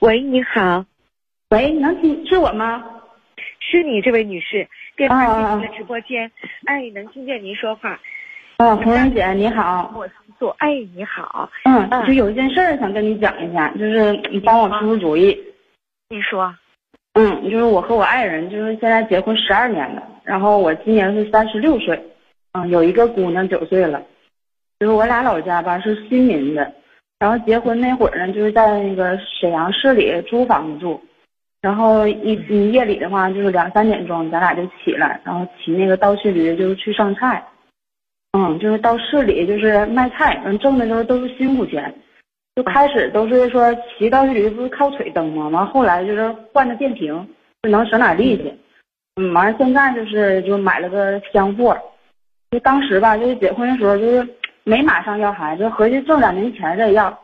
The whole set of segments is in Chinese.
喂，你好，喂，能听是我吗？是你这位女士，电话进入了直播间，哎，能听见您说话，啊，红人姐你好，我是做，哎，你好，嗯，嗯就有一件事儿想跟你讲一下，就是你帮我出出主意。你说，嗯，就是我和我爱人就是现在结婚十二年了，然后我今年是三十六岁，嗯，有一个姑娘九岁了，就是我俩老家吧是新民的，然后结婚那会儿呢就是在那个沈阳市里租房子住，然后一嗯夜里的话就是两三点钟咱俩就起来，然后骑那个倒骑驴就是去上菜，嗯，就是到市里就是卖菜，嗯，挣的时候都是辛苦钱。就开始都是说骑倒骑驴不是靠腿蹬吗？完后来就是换的电瓶，就能省点力气。嗯，完了现在就是就买了个箱货，就当时吧，就是结婚的时候就是没马上要孩子，合计挣两年钱再要。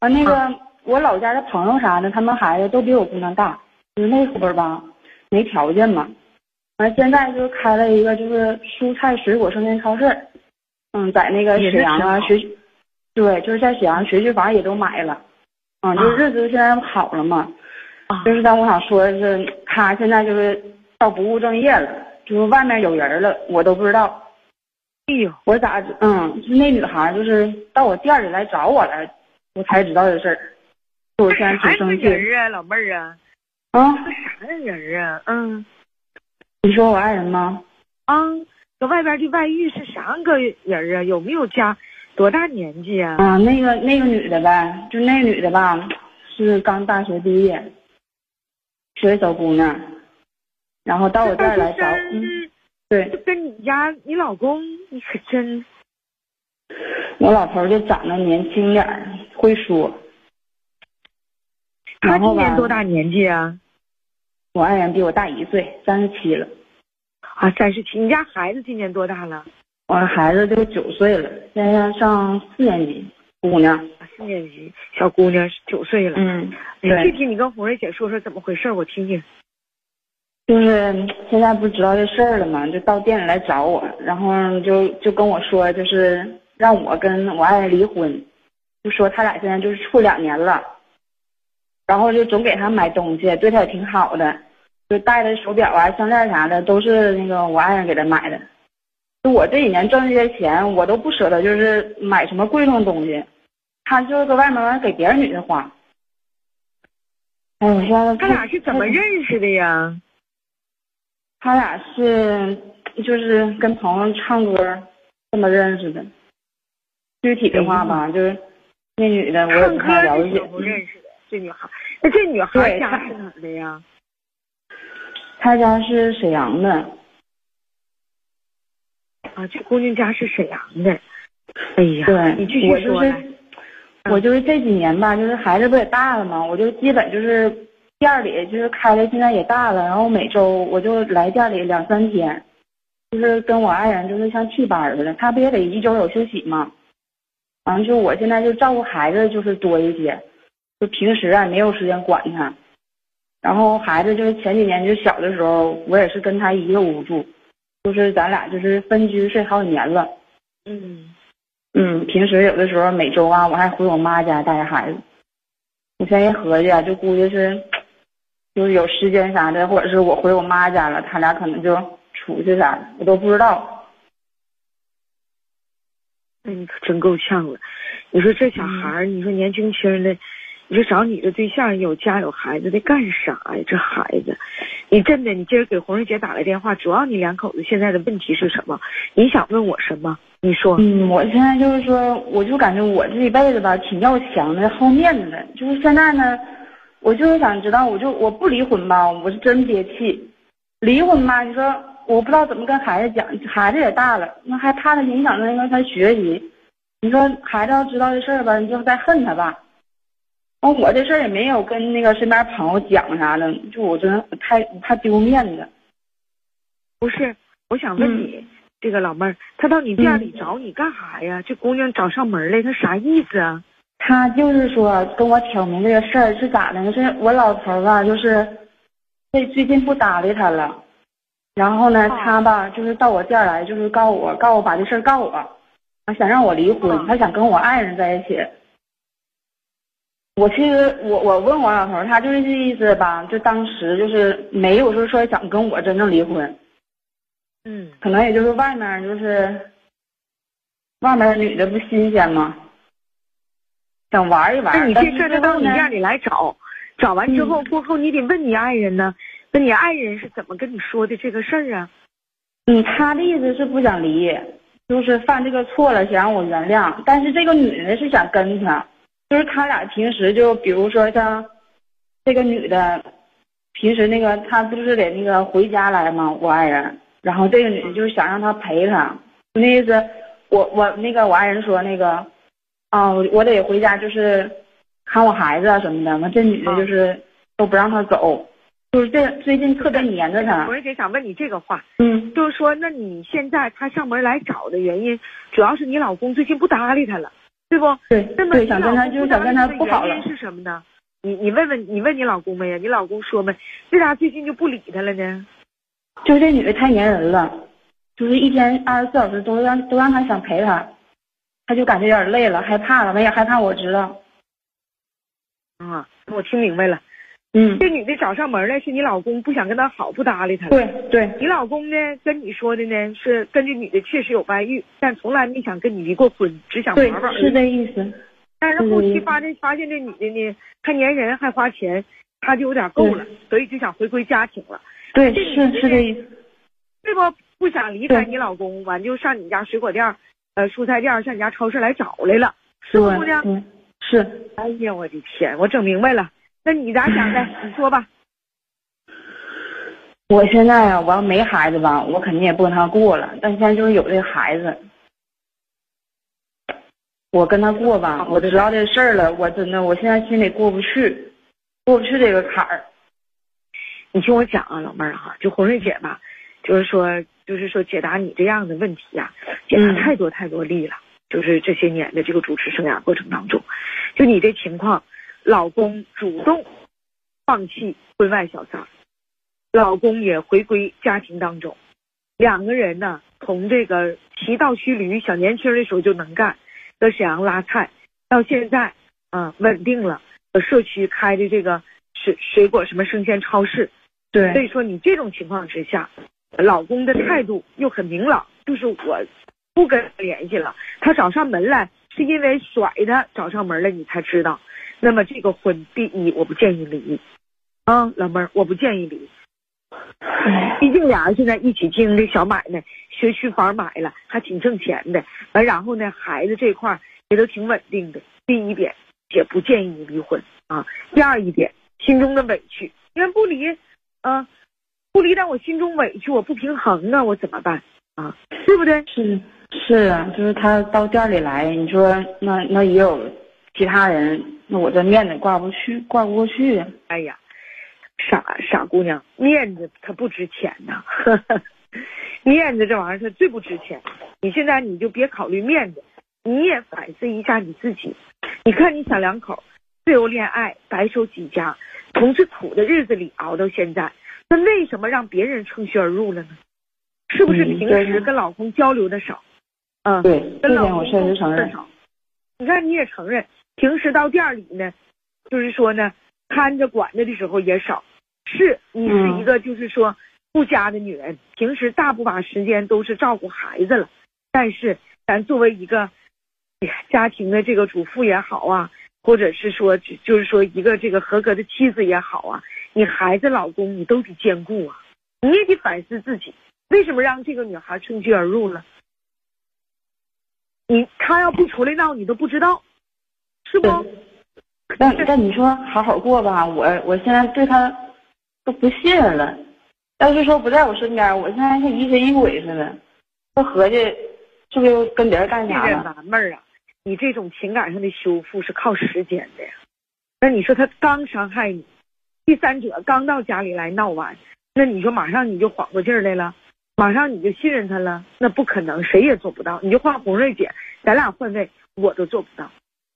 完那个我老家的朋友啥的，他们孩子都比我姑娘大，就是那会儿吧没条件嘛。完现在就开了一个就是蔬菜水果生鲜超市，嗯，在那个沈阳啊学。对，就是在沈阳学区房也都买了，嗯，就是日子现在好了嘛。啊就是但我想说的是，他现在就是到不务正业了，就是外面有人了，我都不知道。哎呦，我咋嗯，就那女孩就是到我店里来找我了，我才知道这事儿。我现在挺生气。人啊，老妹儿啊，啊，这啥样人啊？嗯你说我爱人吗？啊，搁外边的外遇是啥个人啊？有没有家？多大年纪啊？啊，那个那个女的呗，就那女的吧，是刚大学毕业，是个小姑娘，然后到我这儿来找，嗯，对就跟你家你老公，你可真我老头儿就长得年轻点儿，会说。他今年多大年纪啊？我爱人比我大一岁，三十七了。啊，三十七。你家孩子今年多大了？我孩子都九岁了，现在上四年级，姑娘。啊，四年级，小姑娘九岁了。嗯，具体你跟红瑞姐说说怎么回事，我听听。就是现在不知道这事儿了吗？就到店里来找我，然后就就跟我说，就是让我跟我爱人离婚，就说他俩现在就是处两年了，然后就总给他买东西，对他也挺好的，就戴的手表啊、项链啥的都是那个我爱人给他买的。就我这几年挣这些钱，我都不舍得就是买什么贵重的东西，他就是搁外面给别人女的花。哎，我现在他俩是怎么认识的呀？他俩是就是跟朋友唱歌这么认识的。具体的话吧，就是那女的我也不太了解认识的这女孩。那这女孩她家是哪的呀？他家是沈阳的，啊，这姑娘家是沈阳的。哎呀，对你继，我就是。我就是这几年吧，就是孩子不也大了嘛？我就基本就是店里就是开的，现在也大了，然后每周我就来店里两三天，就是跟我爱人就是像替班似的，他不也得一周有休息吗？完了就我现在就照顾孩子就是多一些，就平时啊没有时间管他，然后孩子就是前几年就小的时候，我也是跟他一个屋住，就是咱俩就是分居睡好几年了。嗯，嗯，平时有的时候每周啊，我还回我妈家带着孩子。我现在一合计啊，就估计是，就是有时间啥的，或者是我回我妈家了，他俩可能就出去啥的，我都不知道。那你可真够呛了。你说这小孩儿，你说年轻轻的，你说找你这对象有家有孩子的干啥呀？这孩子，你真的，你今儿给红瑞姐打来电话，主要你两口子现在的问题是什么？你想问我什么？你说。嗯，我现在就是说，我就感觉我这一辈子吧，挺要强的，好面子的。就是现在呢，我就是想知道，我就我不离婚吧，我是真憋气。离婚吧，你说我不知道怎么跟孩子讲，孩子也大了，那还怕他影响那个他学习。你说孩子要知道这事儿吧，你就再恨他吧。完我这事儿也没有跟那个身边朋友讲啥的，就我真我太怕丢面子。不是，我想问你，这个老妹儿，她到你店里找你干啥呀？这姑娘找上门来，她啥意思啊？他就是说跟我挑明这个事儿是咋的呢？是我老头儿吧，就是最最近不搭理他了，然后呢，哦他吧就是到我店儿来，就是告我，告我把这事儿告我，他想让我离婚，哦他想跟我爱人在一起。我其实我我问我老头，他就是这意思吧，就当时就是没有说说想跟我真正离婚，嗯，可能也就是外面就是外面的女的不新鲜吗？想玩一玩。那你这事儿得到你店里来找，找完之后过后你得问你爱人呢，那你爱人是怎么跟你说的这个事儿啊？嗯，他的意思是不想离，就是犯这个错了，想让我原谅。但是这个女的是想跟他，就是他俩平时就比如说像这个女的，平时那个他不是得那个回家来吗？我爱人，然后这个女的就是想让他陪她，那意思，我我那个我爱人说那个，啊，我我得回家就是看我孩子啊什么的，完这女的就是都不让他走。就是这最近特别黏着他。我也想问你这个话，嗯，就是说，那你现在他上门来找的原因，主要是你老公最近不搭理他了，对不？对。那么，想跟他就是想跟他不好了。是什么呢？你你问问你问你老公没呀？你老公说没？为啥最近就不理他了呢？就这女的太粘人了，就是一天二十四小时都让都让他想陪他，他就感觉有点累了，害怕了，他也害怕我知道。啊，我听明白了。嗯，这女的找上门来，是你老公不想跟她好，不搭理她。对对，你老公呢跟你说的呢是跟这女的确实有外遇，但从来没想跟你离过婚，只想玩玩。是这意思。但是后期发现发现这女的呢还粘人还花钱，他就有点够了，所以就想回归家庭了。对，是是这意思。这不不想离开你老公，完就上你家水果店、呃蔬菜店、上你家超市来找来了，是不姑娘？是。哎呀，我的天，我整明白了。那你咋想的？你说吧。我现在啊，我要没孩子吧，我肯定也不跟他过了。但现在就是有这个孩子，我跟他过吧。我知道这事儿了，我真的，我现在心里过不去，过不去这个坎儿。你听我讲啊，老妹儿哈，就红瑞姐吧，就是说，就是说解答你这样的问题啊，解答太多太多例了。就是这些年的这个主持生涯过程当中，就你这情况。老公主动放弃婚外小三，老公也回归家庭当中，两个人呢，从这个骑到须驴小年轻的时候就能干，在沈阳拉菜，到现在啊稳定了，社区开的这个水水果什么生鲜超市，对，所以说你这种情况之下，老公的态度又很明朗，就是我不跟他联系了，他找上门来是因为甩他找上门来，你才知道。那么这个婚，第一我不建议离，啊，老妹儿，我不建议离。毕竟俩人现在一起经营这小买卖，学区房买了，还挺挣钱的。完，然后呢，孩子这块也都挺稳定的。第一点，也不建议你离婚啊。第二一点，心中的委屈，因为不离，啊，不离，但我心中委屈，我不平衡啊，我怎么办啊？对不对？是是啊，就是他到店里来，你说那那也有其他人。那我这面子挂不去，挂不过去呀！哎呀，傻傻姑娘，面子它不值钱呐，面子这玩意儿它最不值钱。你现在你就别考虑面子，你也反思一下你自己。你看你小两口自由恋爱，白手起家，从最苦的日子里熬到现在，那为什么让别人趁虚而入了呢？是不是平时跟老公交流的少？嗯，对，跟老公确实承认少。你看你也承认。平时到店里呢，就是说呢，看着管着的时候也少。是你是一个就是说顾家的女人，平时大部分时间都是照顾孩子了。但是咱作为一个家庭的这个主妇也好啊，或者是说就是说一个这个合格的妻子也好啊，你孩子、老公你都得兼顾啊。你也得反思自己，为什么让这个女孩趁虚而入了？你她要不出来闹，你都不知道。是不？但但你说好好过吧，我我现在对他都不信任了。要是说不在我身边，我现在像疑神疑鬼似的，都合计是不是又跟别人干啥了？妹儿啊，你这种情感上的修复是靠时间的呀。那你说他刚伤害你，第三者刚到家里来闹完，那你说马上你就缓过劲儿来了，马上你就信任他了？那不可能，谁也做不到。你就换红瑞姐，咱俩换位，我都做不到。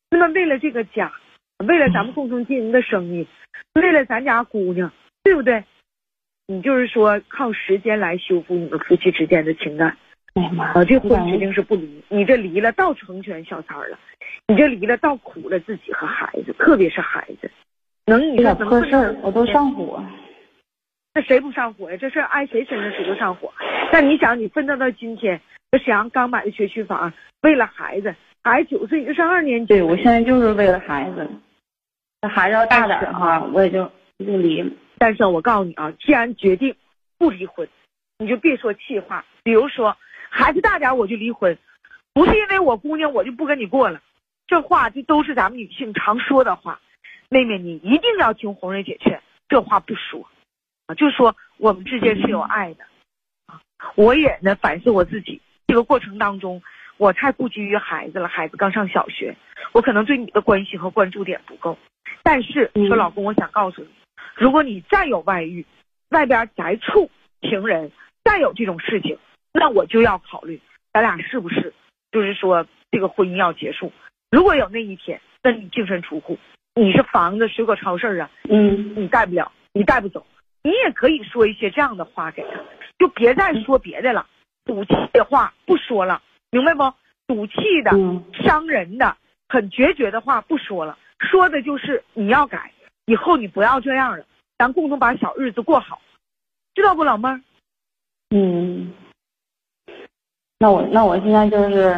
那么为了这个家，为了咱们共同经营的生意，为了咱家姑娘，对不对？你就是说靠时间来修复你们夫妻之间的情感，哎呀妈，啊，这婚指定是不离。你这离了，倒成全小三儿了，你这离了，倒苦了自己和孩子，特别是孩子。能你这说破事儿我都上火。那谁不上火呀？这事儿挨谁身上谁都上火。但你想，你奋斗到今天，这沈阳刚买的学区房，为了孩子，孩子九岁就上二年级。对，我现在就是为了孩子。那孩子要大点的话，我也就就离。但是我告诉你啊，既然决定不离婚，你就别说气话。比如说，孩子大点我就离婚，不是因为我姑娘我就不跟你过了。这话就都是咱们女性常说的话。妹妹，你一定要听红蕊姐劝，这话不说。啊，就说我们之间是有爱的，啊，我也呢反思我自己，这个过程当中，我太顾及于孩子了，孩子刚上小学，我可能对你的关心和关注点不够。但是说老公，我想告诉你，如果你再有外遇，外边再处情人，再有这种事情，那我就要考虑咱俩是不是就是说这个婚姻要结束。如果有那一天，那你净身出户，你是房子、水果、超市啊，嗯，你带不了，你带不走。你也可以说一些这样的话给他，就别再说别的了，赌气的话不说了，明白不？赌气的、伤人的、很决绝的话不说了，说的就是你要改，以后你不要这样了，咱共同把小日子过好，知道不，老妹儿？嗯，那我那我现在就是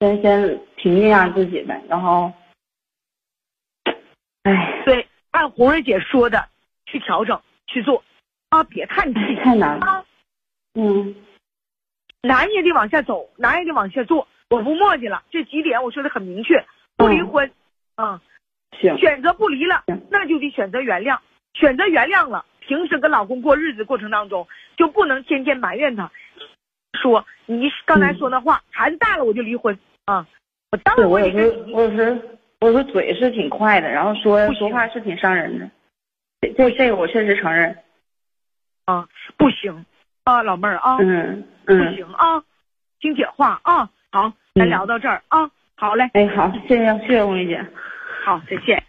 先先平静一下自己呗，然后，哎，对，按红瑞姐说的去调整。去做啊！别叹气，太难了。嗯，难也得往下走，难也得往下做。我不墨迹了，这几点我说的很明确：不离婚，啊，行，选择不离了，那就得选择原谅。选择原谅了，平时跟老公过日子过程当中，就不能天天埋怨他，说你刚才说那话，孩子大了我就离婚啊！我当然我也是我有时我说嘴是挺快的，然后说说话是挺伤人的。这这个我确实承认，啊，不行。啊，老妹儿啊，嗯嗯，不行啊，听姐话啊，好，咱聊到这儿啊，好嘞，哎好，谢谢谢谢红梅姐，好，再见。